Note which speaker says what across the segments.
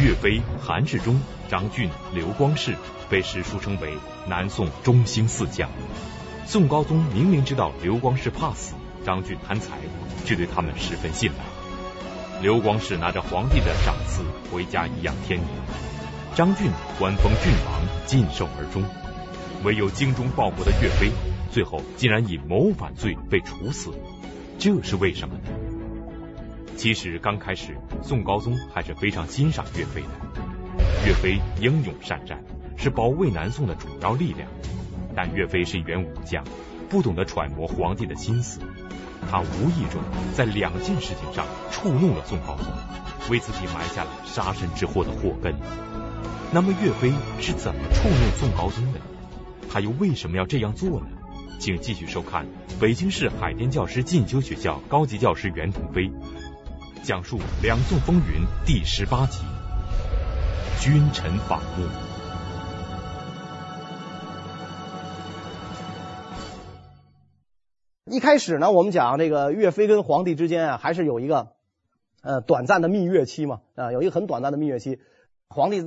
Speaker 1: 岳飞、韩世忠、张俊、刘光世被史书称为南宋中兴四将。宋高宗明明知道刘光世怕死，张俊贪财，却对他们十分信赖。刘光世拿着皇帝的赏赐回家颐养天年，张俊官封郡王，尽寿而终。唯有精忠报国的岳飞，最后竟然以谋反罪被处死，这是为什么呢？其实刚开始，宋高宗还是非常欣赏岳飞的。岳飞英勇善战，是保卫南宋的主要力量。但岳飞是一员武将，不懂得揣摩皇帝的心思，他无意中在两件事情上触怒了宋高宗，为自己埋下了杀身之祸的祸根。那么岳飞是怎么触怒宋高宗的？他又为什么要这样做呢？请继续收看北京市海淀教师进修学校高级教师袁腾飞。讲述两宋风云第十八集：君臣反目。
Speaker 2: 一开始呢，我们讲这个岳飞跟皇帝之间啊，还是有一个呃短暂的蜜月期嘛啊，有一个很短暂的蜜月期。皇帝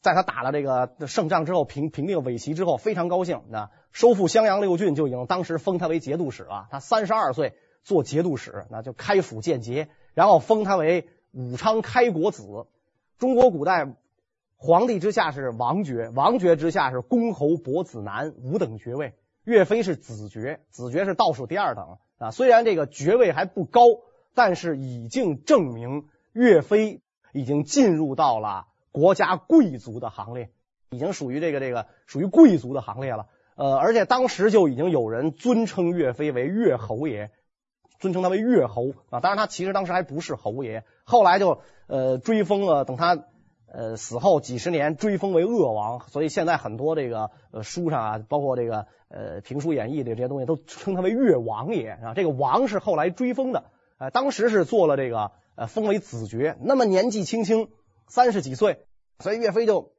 Speaker 2: 在他打了这个胜仗之后，平平定伪齐之后，非常高兴啊，收复襄阳六郡，就已经当时封他为节度使了。他三十二岁做节度使，那就开府建节。然后封他为武昌开国子。中国古代皇帝之下是王爵，王爵之下是公侯伯子男五等爵位。岳飞是子爵，子爵是倒数第二等啊。虽然这个爵位还不高，但是已经证明岳飞已经进入到了国家贵族的行列，已经属于这个这个属于贵族的行列了。呃，而且当时就已经有人尊称岳飞为岳侯爷。尊称他为岳侯啊，当然他其实当时还不是侯爷，后来就呃追封了，等他呃死后几十年追封为鄂王，所以现在很多这个呃书上啊，包括这个呃评书演义的这些东西都称他为岳王爷啊。这个王是后来追封的，呃当时是做了这个呃封为子爵，那么年纪轻轻三十几岁，所以岳飞就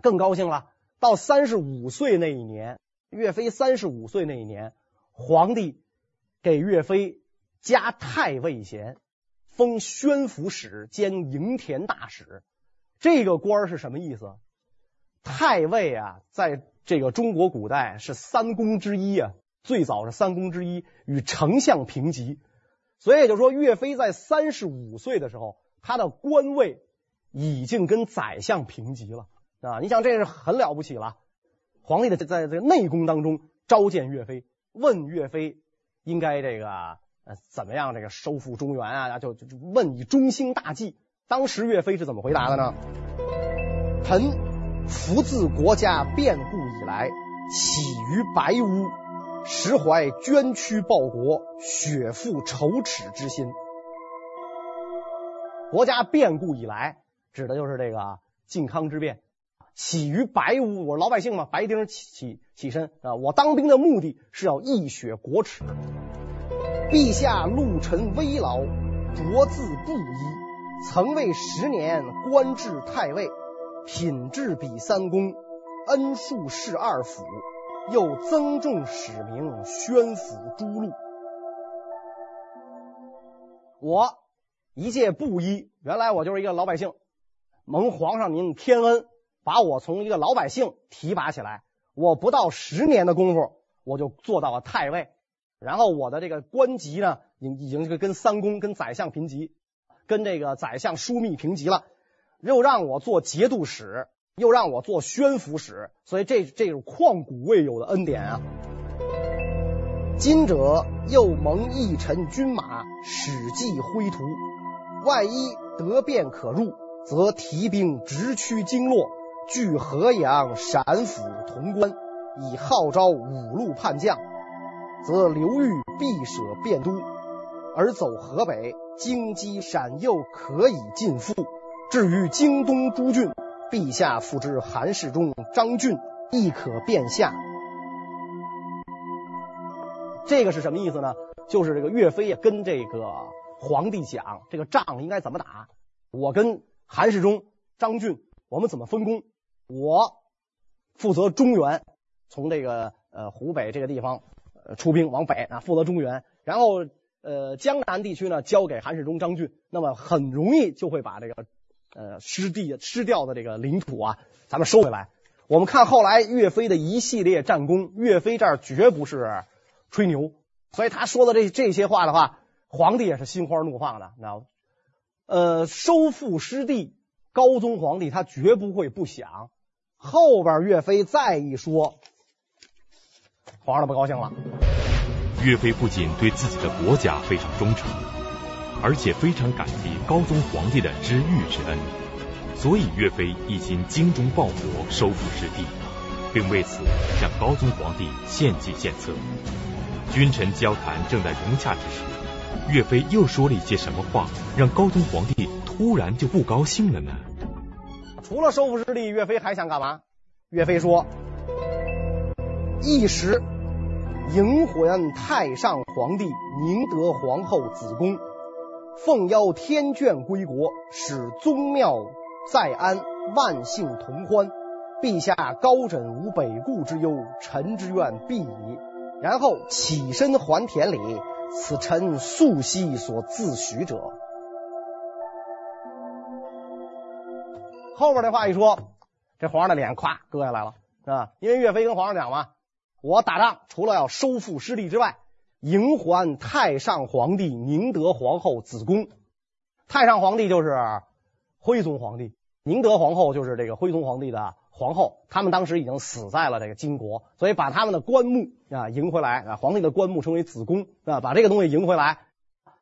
Speaker 2: 更高兴了。到三十五岁那一年，岳飞三十五岁那一年，皇帝给岳飞。加太尉衔，封宣抚使兼营田大使。这个官是什么意思？太尉啊，在这个中国古代是三公之一啊，最早是三公之一，与丞相平级。所以也就说，岳飞在三十五岁的时候，他的官位已经跟宰相平级了啊！你想，这是很了不起了。皇帝的在这个内宫当中召见岳飞，问岳飞应该这个。呃，怎么样？这个收复中原啊，就就问以中兴大计。当时岳飞是怎么回答的呢？臣夫自国家变故以来，起于白屋，实怀捐躯报国、雪负仇耻之心。国家变故以来，指的就是这个靖康之变。起于白屋，我是老百姓嘛，白丁起起起身啊！我当兵的目的是要一雪国耻。陛下禄臣危劳，着字布衣，曾为十年官至太尉，品质比三公，恩术侍二府，又增重使名宣抚诸路。我一介布衣，原来我就是一个老百姓，蒙皇上您天恩，把我从一个老百姓提拔起来，我不到十年的功夫，我就做到了太尉。然后我的这个官级呢，已已经是跟三公、跟宰相平级，跟这个宰相枢密平级了。又让我做节度使，又让我做宣抚使，所以这这种旷古未有的恩典啊！今者又蒙一臣军马，使计挥图，万一得便可入，则提兵直驱京洛，据河阳、陕府、潼关，以号召五路叛将。则刘裕必舍汴都，而走河北，京畿陕右可以尽复。至于京东诸郡，陛下复之韩世忠、张俊，亦可便下。这个是什么意思呢？就是这个岳飞呀，跟这个皇帝讲，这个仗应该怎么打。我跟韩世忠、张俊，我们怎么分工？我负责中原，从这个呃湖北这个地方。呃，出兵往北啊，负责中原，然后呃，江南地区呢交给韩世忠、张俊，那么很容易就会把这个呃失地失掉的这个领土啊，咱们收回来。我们看后来岳飞的一系列战功，岳飞这儿绝不是吹牛，所以他说的这这些话的话，皇帝也是心花怒放的，知道？呃，收复失地，高宗皇帝他绝不会不想。后边岳飞再一说，皇上不高兴了。
Speaker 1: 岳飞不仅对自己的国家非常忠诚，而且非常感激高宗皇帝的知遇之恩，所以岳飞一心精忠报国，收复失地，并为此向高宗皇帝献计献策。君臣交谈正在融洽之时，岳飞又说了一些什么话，让高宗皇帝突然就不高兴了呢？
Speaker 2: 除了收复失地，岳飞还想干嘛？岳飞说：“一时。”迎还太上皇帝宁德皇后子宫，奉邀天眷归国，使宗庙在安，万姓同欢。陛下高枕无北顾之忧，臣之愿毕矣。然后起身还田礼，此臣素昔所自许者。后边的话一说，这皇上的脸咵搁下来了，是吧？因为岳飞跟皇上讲嘛。我打仗除了要收复失地之外，迎还太上皇帝宁德皇后子宫。太上皇帝就是徽宗皇帝，宁德皇后就是这个徽宗皇帝的皇后。他们当时已经死在了这个金国，所以把他们的棺木啊迎回来啊，皇帝的棺木称为子宫啊，把这个东西迎回来，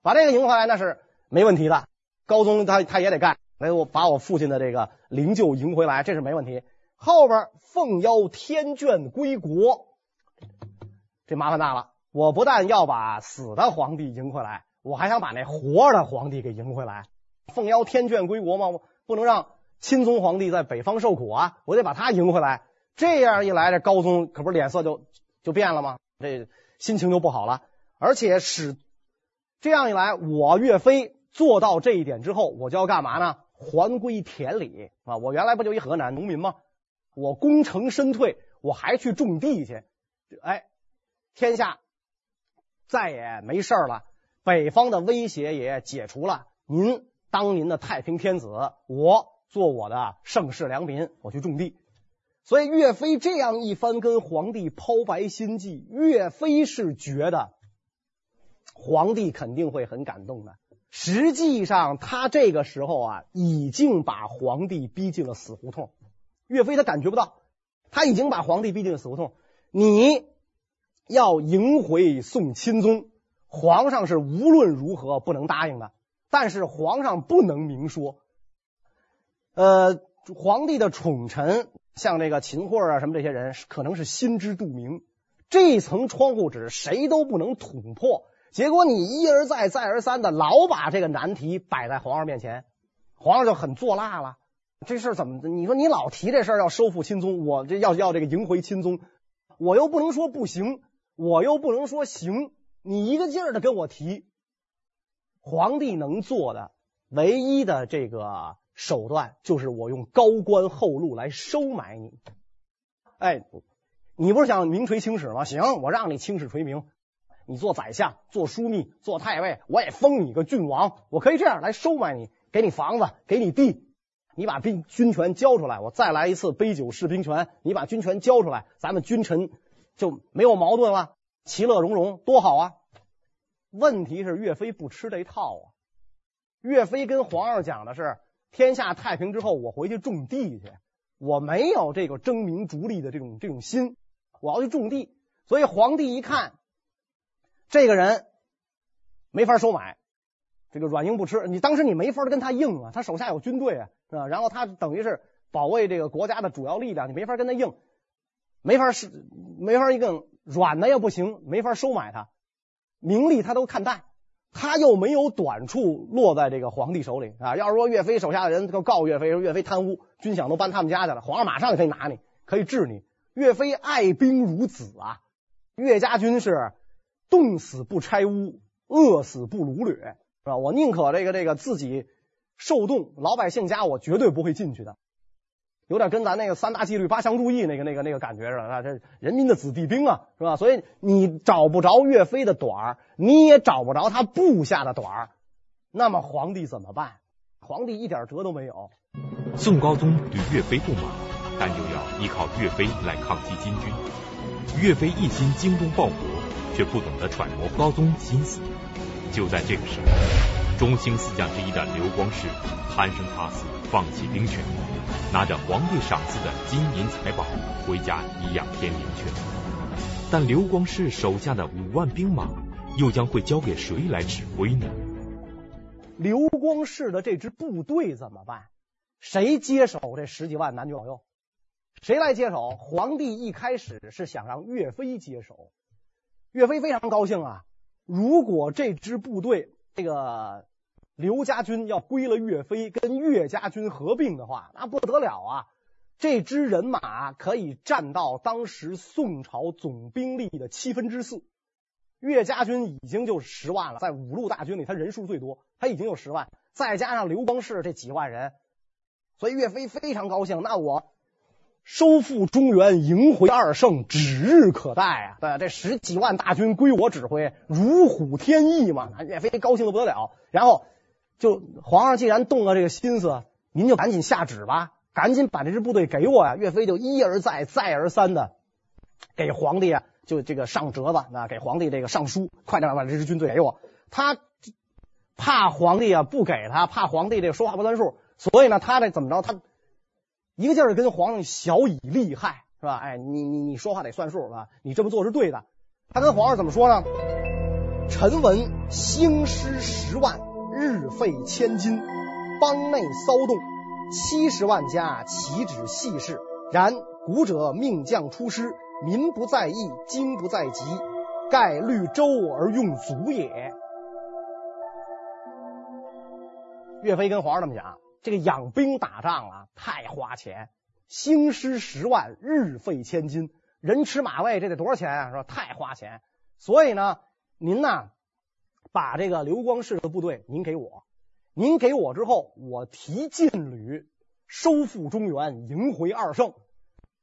Speaker 2: 把这个迎回来那是没问题的。高宗他他也得干，来我把我父亲的这个灵柩迎回来，这是没问题。后边奉邀天眷归国。这麻烦大了！我不但要把死的皇帝迎回来，我还想把那活的皇帝给迎回来。奉邀天眷归国嘛，不能让钦宗皇帝在北方受苦啊！我得把他迎回来。这样一来，这高宗可不是脸色就就变了吗？这心情就不好了。而且使这样一来，我岳飞做到这一点之后，我就要干嘛呢？还归田里啊！我原来不就一河南农民吗？我功成身退，我还去种地去。哎。天下再也没事了，北方的威胁也解除了。您当您的太平天子，我做我的盛世良民，我去种地。所以岳飞这样一番跟皇帝抛白心计，岳飞是觉得皇帝肯定会很感动的。实际上，他这个时候啊，已经把皇帝逼进了死胡同。岳飞他感觉不到，他已经把皇帝逼进了死胡同。你。要迎回宋钦宗，皇上是无论如何不能答应的。但是皇上不能明说。呃，皇帝的宠臣，像这个秦桧啊什么这些人，可能是心知肚明，这层窗户纸谁都不能捅破。结果你一而再再而三的老把这个难题摆在皇上面前，皇上就很作辣了。这事儿怎么？你说你老提这事儿要收复钦宗，我这要要这个迎回钦宗，我又不能说不行。我又不能说行，你一个劲儿的跟我提，皇帝能做的唯一的这个手段就是我用高官厚禄来收买你。哎，你不是想名垂青史吗？行，我让你青史垂名，你做宰相、做枢密、做太尉，我也封你个郡王，我可以这样来收买你，给你房子，给你地，你把兵军权交出来，我再来一次杯酒释兵权，你把军权交出来，咱们君臣。就没有矛盾了，其乐融融，多好啊！问题是岳飞不吃这套啊。岳飞跟皇上讲的是，天下太平之后，我回去种地去，我没有这个争名逐利的这种这种心，我要去种地。所以皇帝一看，这个人没法收买，这个软硬不吃，你当时你没法跟他硬啊，他手下有军队啊，是吧？然后他等于是保卫这个国家的主要力量，你没法跟他硬。没法是，没法一个软的也不行，没法收买他，名利他都看淡，他又没有短处落在这个皇帝手里啊。要是说岳飞手下的人都告岳飞说岳飞贪污，军饷都搬他们家去了，皇上马上就可以拿你，可以治你。岳飞爱兵如子啊，岳家军是冻死不拆屋，饿死不掳掠，是吧？我宁可这个这个自己受冻，老百姓家我绝对不会进去的。有点跟咱那个三大纪律八项注意那个那个那个感觉似的啊，这人民的子弟兵啊，是吧？所以你找不着岳飞的短儿，你也找不着他部下的短儿，那么皇帝怎么办？皇帝一点辙都没有，
Speaker 1: 宋高宗对岳飞不满，但又要依靠岳飞来抗击金军。岳飞一心精忠报国，却不懂得揣摩高宗心思。就在这个时候，中兴四将之一的刘光世贪生怕死，放弃兵权，拿着皇帝赏赐的金银财宝回家颐养天年去了。但刘光世手下的五万兵马，又将会交给谁来指挥呢？
Speaker 2: 刘光世的这支部队怎么办？谁接手这十几万男女老幼？谁来接手？皇帝一开始是想让岳飞接手，岳飞非常高兴啊。如果这支部队，这个刘家军要归了岳飞，跟岳家军合并的话，那不得了啊！这支人马可以占到当时宋朝总兵力的七分之四。岳家军已经就十万了，在五路大军里，他人数最多，他已经有十万，再加上刘光世这几万人，所以岳飞非常高兴。那我收复中原，赢回二圣，指日可待啊！对，这十几万大军归我指挥，如虎添翼嘛。岳飞高兴的不得了。然后就皇上既然动了这个心思，您就赶紧下旨吧，赶紧把这支部队给我呀！岳飞就一而再，再而三的给皇帝啊。就这个上折子啊，给皇帝这个上书，快点把这支军队给我。他怕皇帝啊不给他，怕皇帝这个说话不算数，所以呢，他这怎么着？他一个劲儿跟皇上小以利害，是吧？哎，你你你说话得算数，是吧？你这么做是对的。他跟皇上怎么说呢？臣闻兴师十万，日费千金，邦内骚动，七十万家岂止细事？然古者命将出师。民不在意，金不在急，盖虑周而用足也。岳飞跟皇上这么讲：这个养兵打仗啊，太花钱，兴师十万，日费千金，人吃马喂，这得多少钱啊？说太花钱。所以呢，您呐，把这个刘光世的部队您给我，您给我之后，我提禁旅，收复中原，迎回二圣。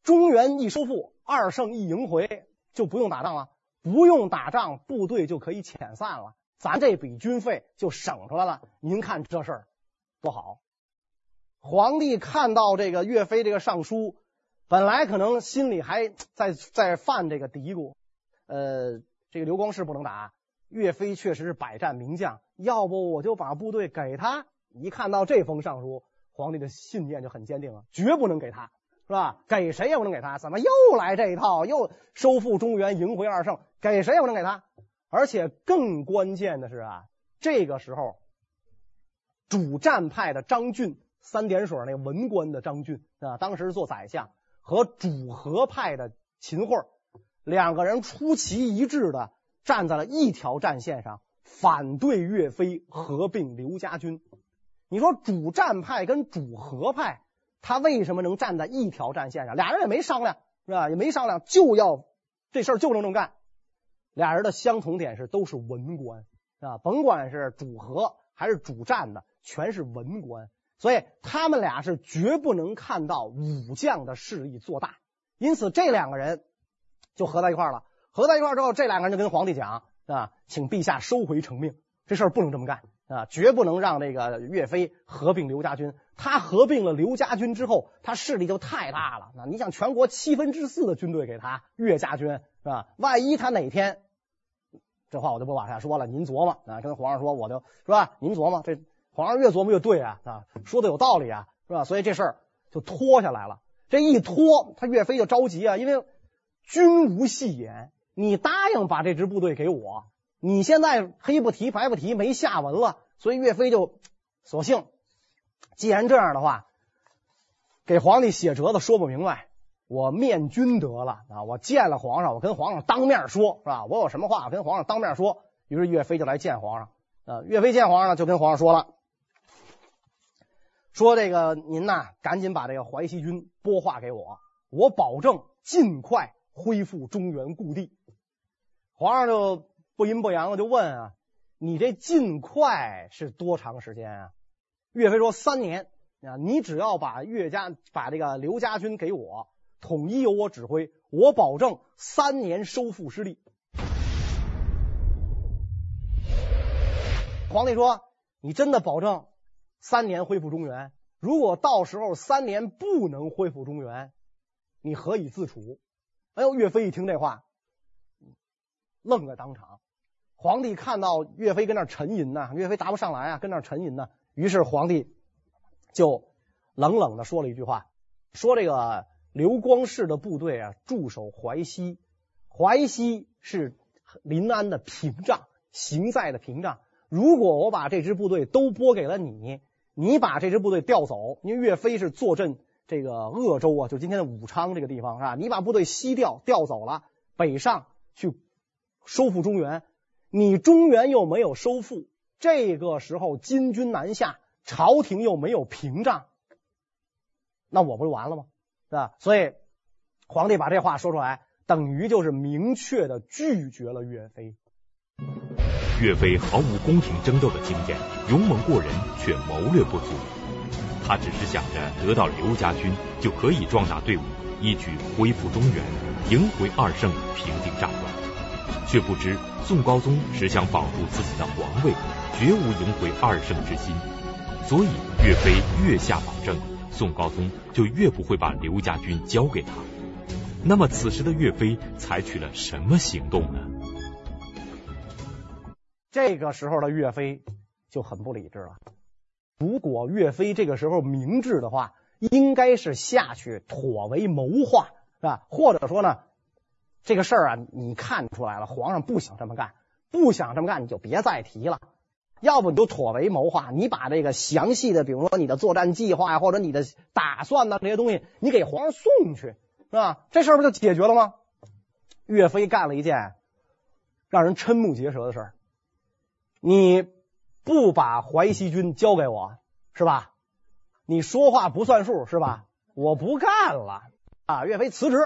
Speaker 2: 中原一收复。二圣一迎回就不用打仗了，不用打仗，部队就可以遣散了，咱这笔军费就省出来了。您看这事儿多好！皇帝看到这个岳飞这个上书，本来可能心里还在在犯这个嘀咕，呃，这个刘光世不能打，岳飞确实是百战名将，要不我就把部队给他。一看到这封上书，皇帝的信念就很坚定了，绝不能给他。是吧？给谁也不能给他，怎么又来这一套？又收复中原，迎回二圣，给谁也不能给他。而且更关键的是啊，这个时候主战派的张俊，三点水那个文官的张俊啊，当时做宰相，和主和派的秦桧两个人出奇一致的站在了一条战线上，反对岳飞合并刘家军。你说主战派跟主和派？他为什么能站在一条战线上？俩人也没商量，是吧？也没商量，就要这事儿就能这么干。俩人的相同点是都是文官啊，甭管是主和还是主战的，全是文官，所以他们俩是绝不能看到武将的势力做大。因此，这两个人就合在一块了。合在一块之后，这两个人就跟皇帝讲啊，请陛下收回成命，这事儿不能这么干。啊，绝不能让这个岳飞合并刘家军。他合并了刘家军之后，他势力就太大了。那你想，全国七分之四的军队给他岳家军是吧？万一他哪天，这话我就不往下说了。您琢磨啊，跟皇上说，我就是吧？您琢磨，这皇上越琢磨越对啊啊，说的有道理啊，是吧？所以这事儿就拖下来了。这一拖，他岳飞就着急啊，因为君无戏言，你答应把这支部队给我。你现在黑不提白不提，没下文了，所以岳飞就索性，既然这样的话，给皇帝写折子说不明白，我面君得了啊！我见了皇上，我跟皇上当面说，是吧？我有什么话跟皇上当面说。于是岳飞就来见皇上啊。岳飞见皇上就跟皇上说了，说这个您呐，赶紧把这个淮西军拨划给我，我保证尽快恢复中原故地。皇上就。不阴不阳的就问啊，你这尽快是多长时间啊？岳飞说三年啊，你只要把岳家把这个刘家军给我，统一由我指挥，我保证三年收复失地。皇帝说：“你真的保证三年恢复中原？”如果到时候三年不能恢复中原，你何以自处？哎呦，岳飞一听这话，愣在当场。皇帝看到岳飞跟那沉吟呢，岳飞答不上来啊，跟那沉吟呢。于是皇帝就冷冷的说了一句话，说这个刘光世的部队啊驻守淮西，淮西是临安的屏障，行在的屏障。如果我把这支部队都拨给了你，你把这支部队调走，因为岳飞是坐镇这个鄂州啊，就今天的武昌这个地方是吧？你把部队西调调走了，北上去收复中原。你中原又没有收复，这个时候金军南下，朝廷又没有屏障，那我不就完了吗？是吧？所以皇帝把这话说出来，等于就是明确的拒绝了岳飞。
Speaker 1: 岳飞毫无宫廷争斗的经验，勇猛过人，却谋略不足。他只是想着得到刘家军，就可以壮大队伍，一举恢复中原，赢回二圣，平定战乱。却不知宋高宗只想保住自己的皇位，绝无赢回二圣之心。所以岳飞越下保证，宋高宗就越不会把刘家军交给他。那么此时的岳飞采取了什么行动呢？
Speaker 2: 这个时候的岳飞就很不理智了。如果岳飞这个时候明智的话，应该是下去妥为谋划，是吧？或者说呢？这个事儿啊，你看出来了，皇上不想这么干，不想这么干，你就别再提了。要不你就妥为谋划，你把这个详细的，比如说你的作战计划呀，或者你的打算呐，这些东西，你给皇上送去，是吧？这事儿不就解决了吗？岳飞干了一件让人瞠目结舌的事儿，你不把淮西军交给我，是吧？你说话不算数，是吧？我不干了啊！岳飞辞职。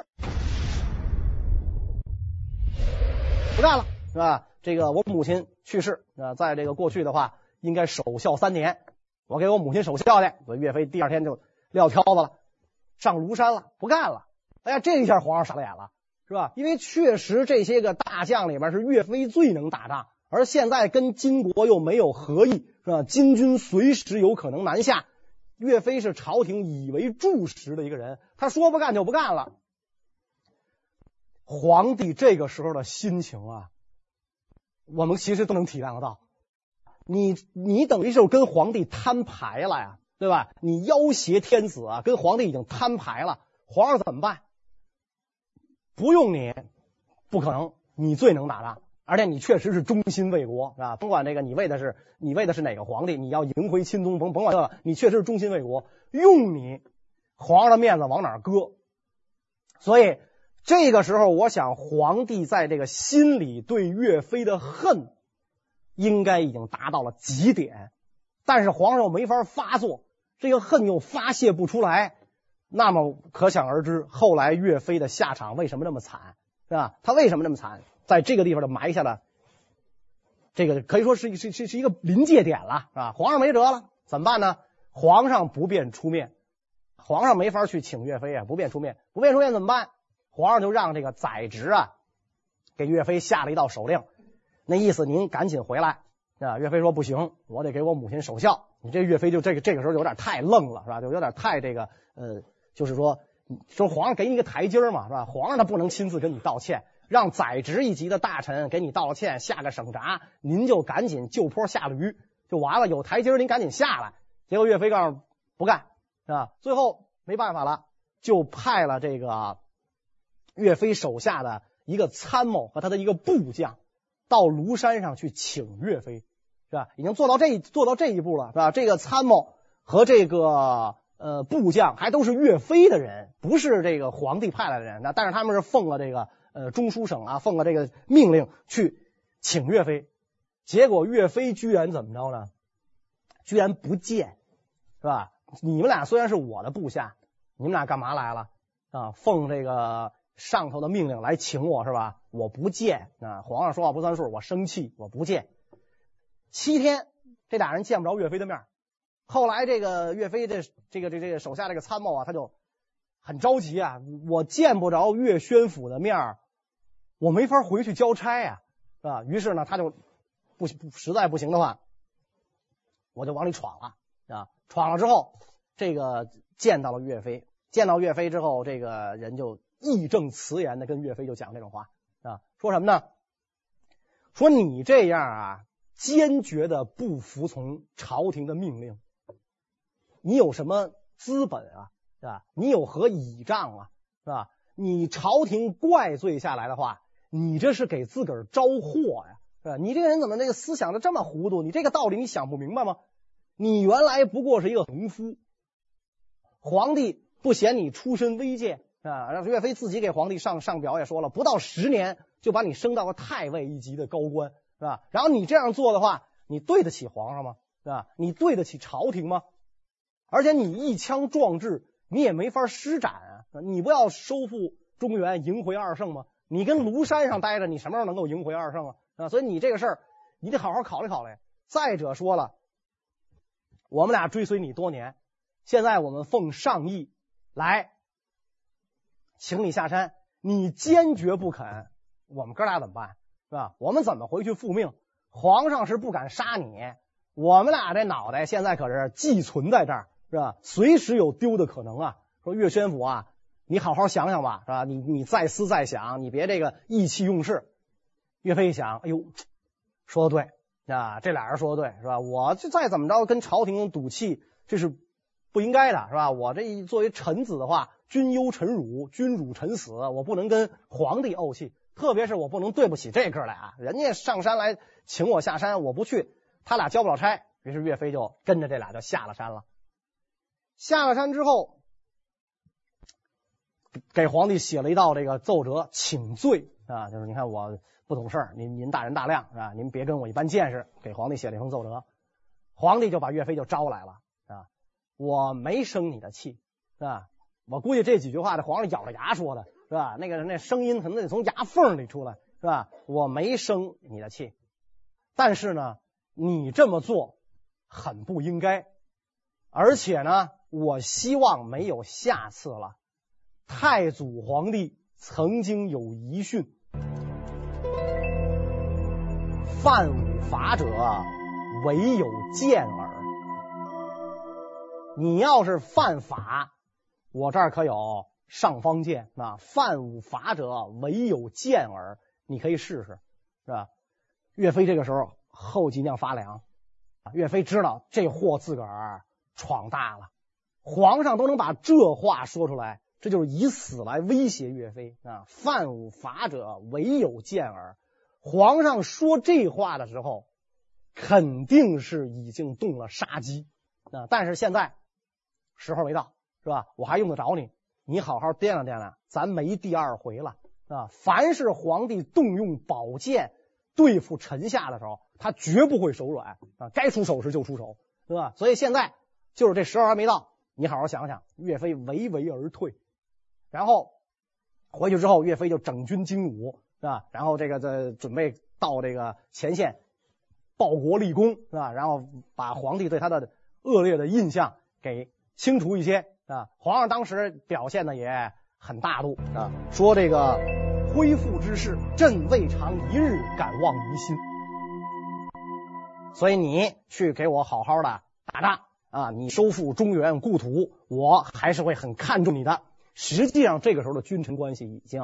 Speaker 2: 不干了，是吧？这个我母亲去世啊，在这个过去的话，应该守孝三年。我给我母亲守孝去。所以岳飞第二天就撂挑子了，上庐山了，不干了。哎呀，这一下皇上傻了眼了，是吧？因为确实这些个大将里边是岳飞最能打仗，而现在跟金国又没有和议，是吧？金军随时有可能南下，岳飞是朝廷以为柱石的一个人，他说不干就不干了。皇帝这个时候的心情啊，我们其实都能体谅得到。你你等于就跟皇帝摊牌了呀，对吧？你要挟天子啊，跟皇帝已经摊牌了。皇上怎么办？不用你，不可能，你最能打仗，而且你确实是忠心为国，是吧？甭管这个你为的是你为的是哪个皇帝，你要迎回亲宗，甭甭管这个，你确实是忠心为国，用你皇上的面子往哪搁？所以。这个时候，我想皇帝在这个心里对岳飞的恨，应该已经达到了极点，但是皇上又没法发作，这个恨又发泄不出来，那么可想而知，后来岳飞的下场为什么那么惨，是吧？他为什么那么惨？在这个地方就埋下了，这个可以说是是是是一个临界点了，是吧？皇上没辙了，怎么办呢？皇上不便出面，皇上没法去请岳飞啊，不便出面，不便出面怎么办？皇上就让这个宰执啊，给岳飞下了一道手令，那意思您赶紧回来啊。岳飞说不行，我得给我母亲守孝。你这岳飞就这个这个时候有点太愣了，是吧？就有点太这个呃，就是说说皇上给你一个台阶嘛，是吧？皇上他不能亲自跟你道歉，让宰执一级的大臣给你道歉，下个省札，您就赶紧就坡下驴就完了，有台阶您赶紧下来。结果岳飞告诉不干，是吧？最后没办法了，就派了这个。岳飞手下的一个参谋和他的一个部将到庐山上去请岳飞，是吧？已经做到这做到这一步了，是吧？这个参谋和这个呃部将还都是岳飞的人，不是这个皇帝派来的人。那但是他们是奉了这个呃中书省啊，奉了这个命令去请岳飞。结果岳飞居然怎么着呢？居然不见，是吧？你们俩虽然是我的部下，你们俩干嘛来了啊？奉这个。上头的命令来请我是吧？我不见啊！皇上说话不算数，我生气，我不见。七天，这俩人见不着岳飞的面。后来，这个岳飞这这个这这个手下这个参谋啊，他就很着急啊！我见不着岳宣府的面，我没法回去交差啊，是吧？于是呢，他就不实在不行的话，我就往里闯了啊！闯了之后，这个见到了岳飞，见到岳飞之后，这个人就义正辞严的跟岳飞就讲这种话啊，说什么呢？说你这样啊，坚决的不服从朝廷的命令，你有什么资本啊？是吧？你有何倚仗啊？是吧？你朝廷怪罪下来的话，你这是给自个儿招祸呀，是吧？你这个人怎么那个思想的这么糊涂？你这个道理你想不明白吗？你原来不过是一个农夫，皇帝不嫌你出身微贱啊，让岳飞自己给皇帝上上表也说了，不到十年。就把你升到了太尉一级的高官，是吧？然后你这样做的话，你对得起皇上吗？是吧？你对得起朝廷吗？而且你一腔壮志，你也没法施展啊！你不要收复中原，赢回二圣吗？你跟庐山上待着，你什么时候能够赢回二圣啊？啊！所以你这个事儿，你得好好考虑考虑。再者说了，我们俩追随你多年，现在我们奉上意来请你下山，你坚决不肯。我们哥俩怎么办？是吧？我们怎么回去复命？皇上是不敢杀你，我们俩这脑袋现在可是寄存在这儿，是吧？随时有丢的可能啊！说岳宣府啊，你好好想想吧，是吧？你你再思再想，你别这个意气用事。岳飞一想，哎呦，说的对啊，这俩人说的对，是吧？我这再怎么着跟朝廷赌气，这是不应该的，是吧？我这一作为臣子的话，君忧臣辱，君辱臣死，我不能跟皇帝怄气。特别是我不能对不起这哥俩，人家上山来请我下山，我不去，他俩交不了差。于是岳飞就跟着这俩就下了山了。下了山之后，给皇帝写了一道这个奏折请罪啊，就是你看我不懂事，您您大人大量是吧？您别跟我一般见识。给皇帝写了一封奏折，皇帝就把岳飞就招来了啊。我没生你的气是吧？我估计这几句话，这皇上咬着牙说的。是吧？那个那声音可能得从牙缝里出来，是吧？我没生你的气，但是呢，你这么做很不应该，而且呢，我希望没有下次了。太祖皇帝曾经有遗训：犯五法者，唯有剑耳。你要是犯法，我这儿可有。尚方剑啊，犯五法者，唯有剑耳。你可以试试，是吧？岳飞这个时候后脊梁发凉，岳飞知道这货自个儿闯大了，皇上都能把这话说出来，这就是以死来威胁岳飞啊！犯五法者，唯有剑耳。皇上说这话的时候，肯定是已经动了杀机啊！但是现在时候没到，是吧？我还用得着你？你好好掂量掂量，咱没第二回了啊！凡是皇帝动用宝剑对付臣下的时候，他绝不会手软啊！该出手时就出手，对吧？所以现在就是这时候还没到，你好好想想。岳飞唯唯而退，然后回去之后，岳飞就整军精武，是吧？然后这个在准备到这个前线报国立功，是吧？然后把皇帝对他的恶劣的印象给清除一些。啊，皇上当时表现的也很大度啊，说这个恢复之事，朕未尝一日敢忘于心。所以你去给我好好的打仗啊，你收复中原故土，我还是会很看重你的。实际上，这个时候的君臣关系已经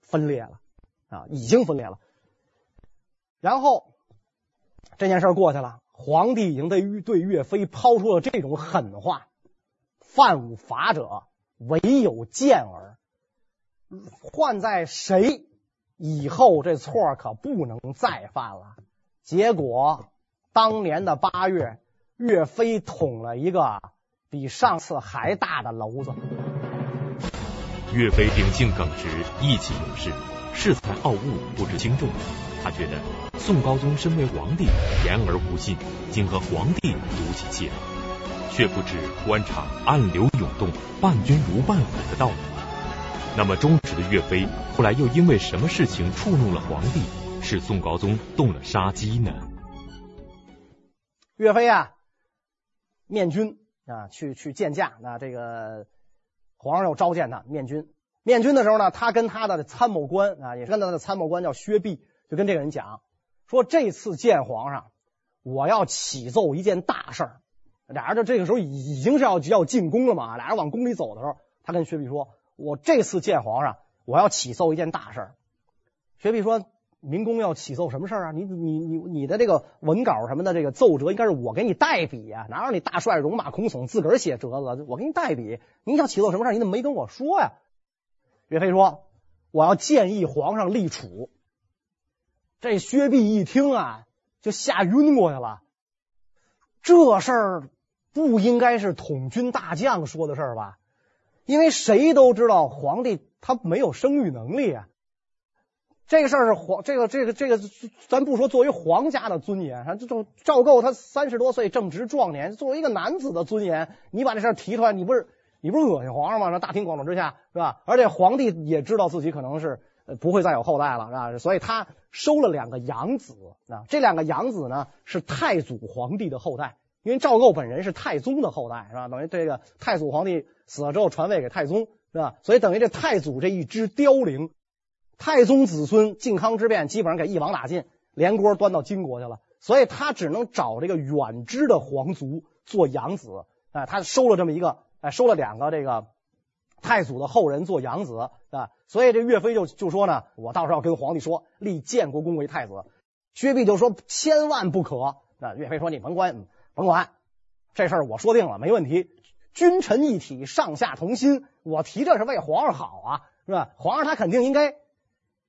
Speaker 2: 分裂了啊，已经分裂了。然后这件事过去了，皇帝已经对对岳飞抛出了这种狠话。犯五法者，唯有剑耳。换在谁以后，这错可不能再犯了。结果当年的八月，岳飞捅了一个比上次还大的娄子。
Speaker 1: 岳飞秉性耿直，意气用事，恃才傲物，不知轻重。他觉得宋高宗身为皇帝，言而无信，竟和皇帝赌起气来。却不知官场暗流涌动，伴君如伴虎的道理。那么忠实的岳飞，后来又因为什么事情触怒了皇帝，使宋高宗动了杀机呢？
Speaker 2: 岳飞啊，面君啊，去去见驾。那这个皇上又召见他面君。面君的时候呢，他跟他的参谋官啊，也是跟他的参谋官叫薛弼，就跟这个人讲说：这次见皇上，我要启奏一件大事儿。俩人就这个时候已经是要要进宫了嘛，俩人往宫里走的时候，他跟薛弼说：“我这次见皇上，我要启奏一件大事。”薛弼说：“民工要起奏什么事儿啊？你你你你的这个文稿什么的，这个奏折应该是我给你代笔呀，哪有你大帅戎马孔偳自个儿写折子？我给你代笔，你想起奏什么事儿？你怎么没跟我说呀？”岳飞说：“我要建议皇上立储。”这薛弼一听啊，就吓晕过去了。这事儿。不应该是统军大将说的事儿吧？因为谁都知道皇帝他没有生育能力啊。这个事儿是皇这个这个这个，咱不说作为皇家的尊严，这种赵构他三十多岁正值壮年，作为一个男子的尊严，你把这事儿提出来，你不是你不是恶心皇上吗？那大庭广众之下是吧？而且皇帝也知道自己可能是不会再有后代了，是吧？所以他收了两个养子啊，这两个养子呢是太祖皇帝的后代。因为赵构本人是太宗的后代，是吧？等于这个太祖皇帝死了之后传位给太宗，是吧？所以等于这太祖这一支凋零，太宗子孙靖康之变基本上给一网打尽，连锅端到金国去了，所以他只能找这个远支的皇族做养子。哎，他收了这么一个，哎，收了两个这个太祖的后人做养子，啊，所以这岳飞就就说呢，我到时候要跟皇帝说立建国公为太子。薛弼就说千万不可。那岳飞说你甭管。甭管这事儿，我说定了，没问题。君臣一体，上下同心。我提这是为皇上好啊，是吧？皇上他肯定应该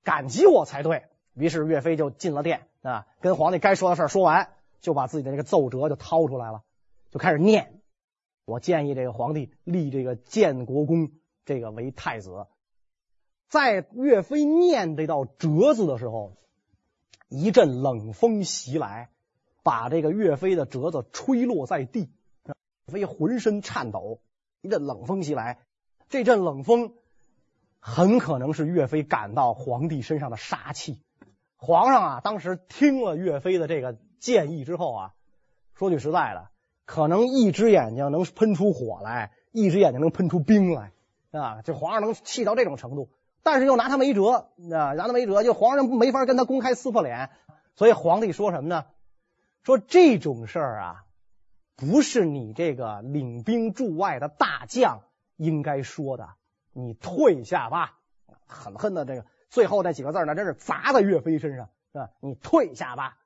Speaker 2: 感激我才对。于是岳飞就进了殿啊，跟皇帝该说的事说完，就把自己的这个奏折就掏出来了，就开始念。我建议这个皇帝立这个建国公这个为太子。在岳飞念这道折子的时候，一阵冷风袭来。把这个岳飞的折子吹落在地，岳飞浑身颤抖。一阵冷风袭来，这阵冷风很可能是岳飞感到皇帝身上的杀气。皇上啊，当时听了岳飞的这个建议之后啊，说句实在的，可能一只眼睛能喷出火来，一只眼睛能喷出冰来啊！这皇上能气到这种程度，但是又拿他没辙啊，拿他没辙，就皇上没法跟他公开撕破脸，所以皇帝说什么呢？说这种事儿啊，不是你这个领兵驻外的大将应该说的。你退下吧，狠狠的这个最后那几个字呢，真是砸在岳飞身上，是吧？你退下吧。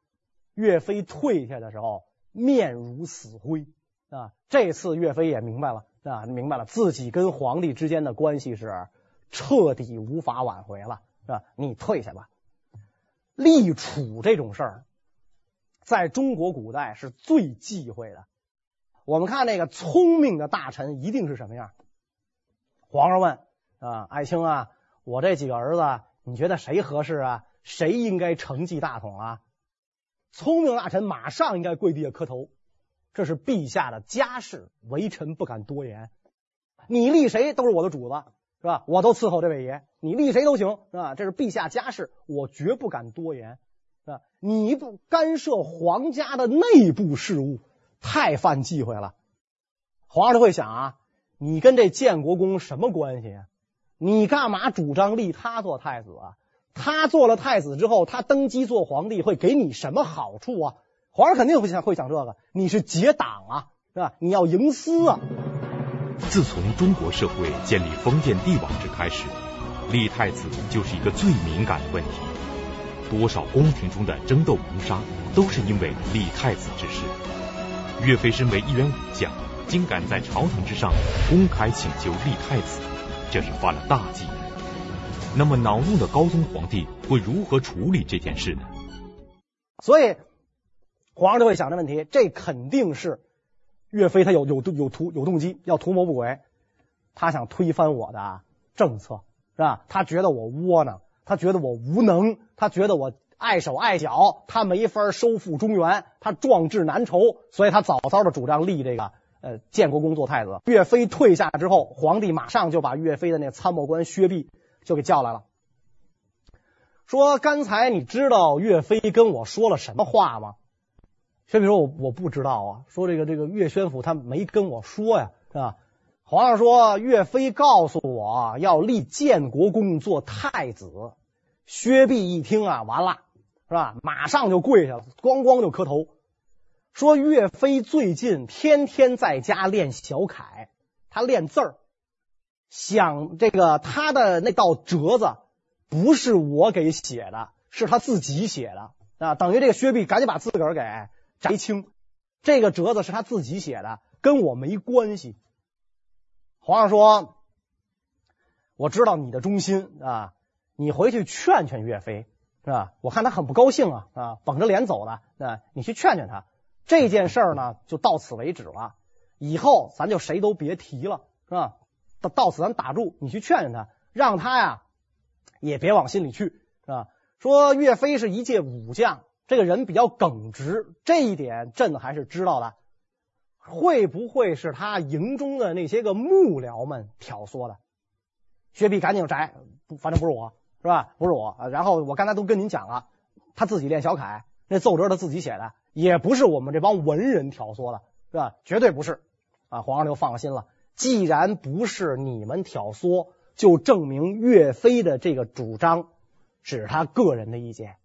Speaker 2: 岳飞退下的时候，面如死灰啊。这次岳飞也明白了啊，明白了自己跟皇帝之间的关系是彻底无法挽回了，是吧？你退下吧。立储这种事儿。在中国古代是最忌讳的。我们看那个聪明的大臣一定是什么样？皇上问啊，爱卿啊，我这几个儿子，你觉得谁合适啊？谁应该承继大统啊？聪明大臣马上应该跪地下磕头，这是陛下的家事，微臣不敢多言。你立谁都是我的主子，是吧？我都伺候这位爷，你立谁都行，是吧？这是陛下家事，我绝不敢多言。啊！你不干涉皇家的内部事务，太犯忌讳了。皇上就会想啊，你跟这建国公什么关系啊？你干嘛主张立他做太子啊？他做了太子之后，他登基做皇帝会给你什么好处啊？皇上肯定会想会想这个。你是结党啊，是吧？你要营私啊。
Speaker 1: 自从中国社会建立封建帝王制开始，立太子就是一个最敏感的问题。多少宫廷中的争斗谋杀，都是因为立太子之事。岳飞身为一员武将，竟敢在朝堂之上公开请求立太子，这是犯了大忌。那么恼怒的高宗皇帝会如何处理这件事呢？
Speaker 2: 所以皇上就会想这问题，这肯定是岳飞他有有有图有动机，要图谋不轨，他想推翻我的政策，是吧？他觉得我窝囊。他觉得我无能，他觉得我碍手碍脚，他没法收复中原，他壮志难酬，所以他早早的主张立这个呃建国公做太子。岳飞退下之后，皇帝马上就把岳飞的那个参谋官薛弼就给叫来了，说：“刚才你知道岳飞跟我说了什么话吗？”薛弼说：“我我不知道啊。”说：“这个这个岳宣府他没跟我说呀，是吧？”皇上说：“岳飞告诉我要立建国公做太子。”薛弼一听啊，完了，是吧？马上就跪下了，咣咣就磕头，说岳飞最近天天在家练小楷，他练字儿，想这个他的那道折子不是我给写的，是他自己写的啊，等于这个薛弼赶紧把自个儿给摘清，这个折子是他自己写的，跟我没关系。皇上说：“我知道你的忠心啊，你回去劝劝岳飞，是吧？我看他很不高兴啊啊，绷着脸走的啊，你去劝劝他。这件事儿呢，就到此为止了，以后咱就谁都别提了，是吧？到到此咱打住，你去劝劝他，让他呀也别往心里去，是吧？说岳飞是一介武将，这个人比较耿直，这一点朕还是知道的。”会不会是他营中的那些个幕僚们挑唆的？薛弼赶紧就摘，反正不是我，是吧？不是我。然后我刚才都跟您讲了，他自己练小楷，那奏折他自己写的，也不是我们这帮文人挑唆的，是吧？绝对不是。啊，皇上就放心了。既然不是你们挑唆，就证明岳飞的这个主张只是他个人的意见，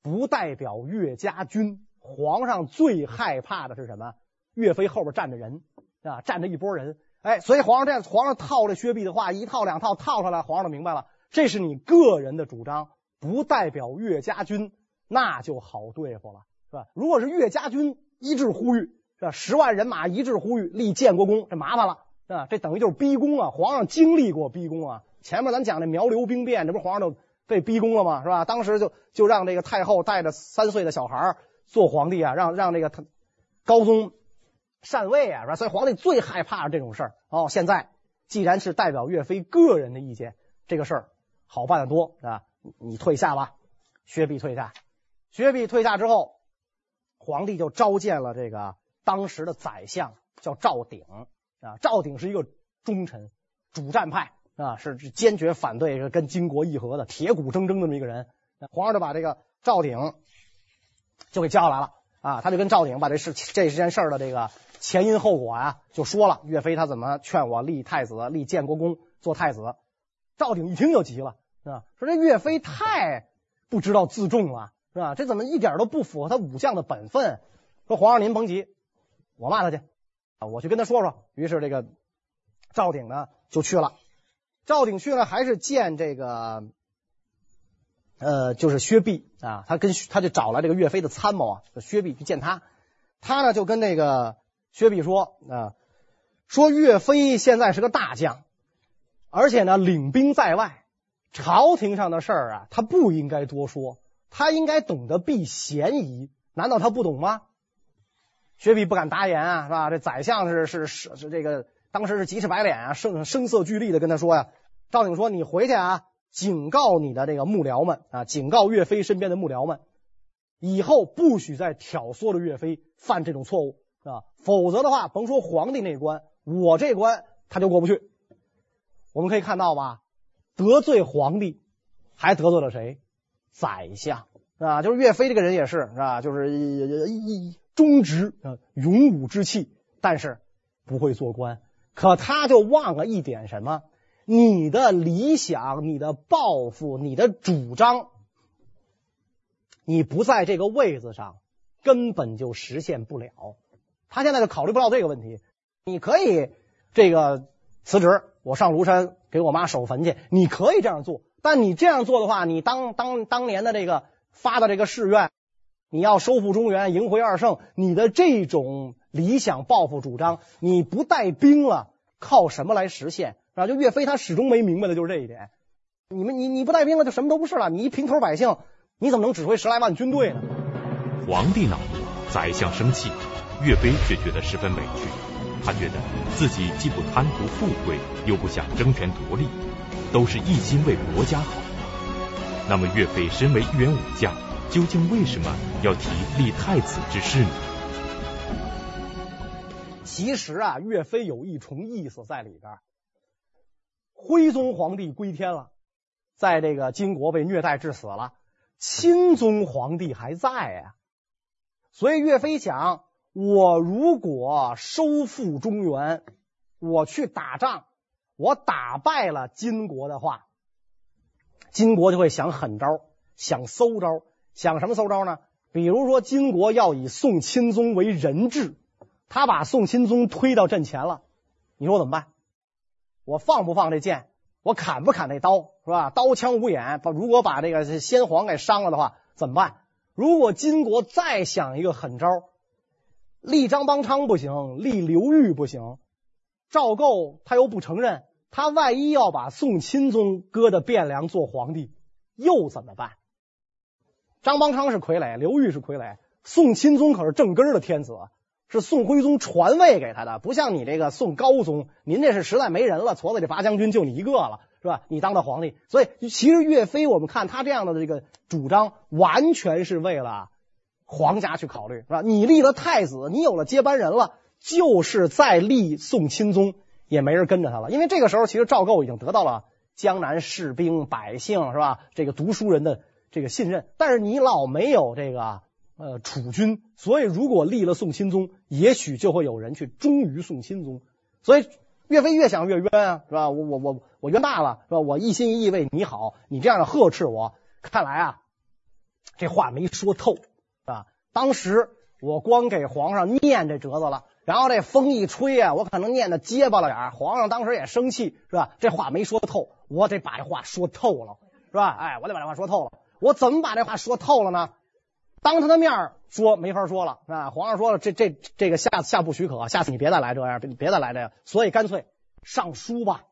Speaker 2: 不代表岳家军。皇上最害怕的是什么？岳飞后边站着人啊，站着一波人，哎，所以皇上这，皇上套着薛弼的话，一套两套套出来，皇上就明白了，这是你个人的主张，不代表岳家军，那就好对付了，吧？如果是岳家军一致呼吁，是吧？十万人马一致呼吁立建国公，这麻烦了，啊？这等于就是逼宫啊！皇上经历过逼宫啊，前面咱讲的苗刘兵变，这不皇上就被逼宫了吗？是吧？当时就就让这个太后带着三岁的小孩做皇帝啊，让让这个他高宗。禅位啊，是吧？所以皇帝最害怕这种事儿哦。现在既然是代表岳飞个人的意见，这个事儿好办得多啊。你退下吧，薛弼退下。薛弼退下之后，皇帝就召见了这个当时的宰相，叫赵鼎啊。赵鼎是一个忠臣、主战派啊，是坚决反对跟金国议和的铁骨铮铮这么一个人。皇上就把这个赵鼎就给叫来了啊，他就跟赵鼎把这事这件事的这个。前因后果啊，就说了岳飞他怎么劝我立太子，立建国公做太子。赵鼎一听就急了，是吧？说这岳飞太不知道自重了，是吧？这怎么一点都不符合他武将的本分？说皇上您甭急，我骂他去啊，我去跟他说说。于是这个赵鼎呢就去了。赵鼎去了，还是见这个呃，就是薛弼啊，他跟他就找了这个岳飞的参谋啊，薛弼去见他，他呢就跟那个。薛弼说啊，说岳飞现在是个大将，而且呢领兵在外，朝廷上的事儿啊，他不应该多说，他应该懂得避嫌疑，难道他不懂吗？薛弼不敢答言啊，是吧？这宰相是是是是这个，当时是急赤白脸啊，声声色俱厉的跟他说呀。赵鼎说：“你回去啊，警告你的这个幕僚们啊，警告岳飞身边的幕僚们，以后不许再挑唆着岳飞犯这种错误。”啊，否则的话，甭说皇帝那关，我这关他就过不去。我们可以看到吧，得罪皇帝，还得罪了谁？宰相啊，就是岳飞这个人也是，是吧？就是一忠直啊，勇武之气，但是不会做官。可他就忘了一点什么？你的理想、你的抱负、你的主张，你不在这个位子上，根本就实现不了。他现在就考虑不到这个问题。你可以这个辞职，我上庐山给我妈守坟去。你可以这样做，但你这样做的话，你当当当年的这个发的这个誓愿，你要收复中原，迎回二圣，你的这种理想抱负主张，你不带兵了，靠什么来实现？啊，就岳飞他始终没明白的就是这一点。你们你你不带兵了，就什么都不是了。你一平头百姓，你怎么能指挥十来万军队呢？
Speaker 1: 皇帝恼怒，宰相生气。岳飞却觉得十分委屈，他觉得自己既不贪图富贵，又不想争权夺利，都是一心为国家好。那么岳飞身为一员武将，究竟为什么要提立太子之事呢？
Speaker 2: 其实啊，岳飞有一重意思在里边。徽宗皇帝归天了，在这个金国被虐待致死了，钦宗皇帝还在、啊，所以岳飞想。我如果收复中原，我去打仗，我打败了金国的话，金国就会想狠招，想馊招，想什么馊招呢？比如说金国要以宋钦宗为人质，他把宋钦宗推到阵前了，你说我怎么办？我放不放这剑？我砍不砍那刀？是吧？刀枪无眼，把如果把这个先皇给伤了的话，怎么办？如果金国再想一个狠招，立张邦昌不行，立刘裕不行，赵构他又不承认，他万一要把宋钦宗搁到汴梁做皇帝，又怎么办？张邦昌是傀儡，刘裕是傀儡，宋钦宗可是正根的天子，是宋徽宗传位给他的，不像你这个宋高宗，您这是实在没人了，矬子里拔将军就你一个了。是吧？你当的皇帝，所以其实岳飞，我们看他这样的这个主张，完全是为了皇家去考虑，是吧？你立了太子，你有了接班人了，就是在立宋钦宗，也没人跟着他了。因为这个时候，其实赵构已经得到了江南士兵百姓，是吧？这个读书人的这个信任，但是你老没有这个呃储君，所以如果立了宋钦宗，也许就会有人去忠于宋钦宗，所以。岳飞越想越冤啊，是吧？我我我我冤大了，是吧？我一心一意为你好，你这样的呵斥我，看来啊，这话没说透，是吧？当时我光给皇上念这折子了，然后这风一吹啊，我可能念的结巴了点，皇上当时也生气，是吧？这话没说透，我得把这话说透了，是吧？哎，我得把这话说透了，我怎么把这话说透了呢？当他的面说没法说了啊！皇上说了，这这这个下下不许可，下次你别再来这样，你别再来这样，所以干脆上书吧。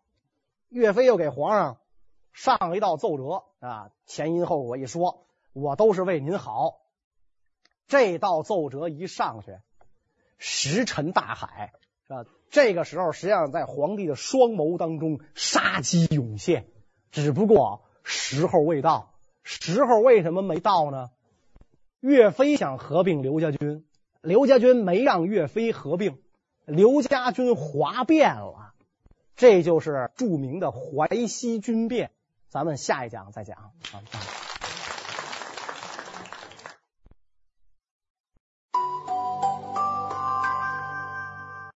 Speaker 2: 岳飞又给皇上上了一道奏折啊，前因后果一说，我都是为您好。这道奏折一上去，石沉大海啊！这个时候，实际上在皇帝的双眸当中杀机涌现，只不过时候未到。时候为什么没到呢？岳飞想合并刘家军，刘家军没让岳飞合并，刘家军哗变了，这就是著名的淮西军变。咱们下一讲再讲啊。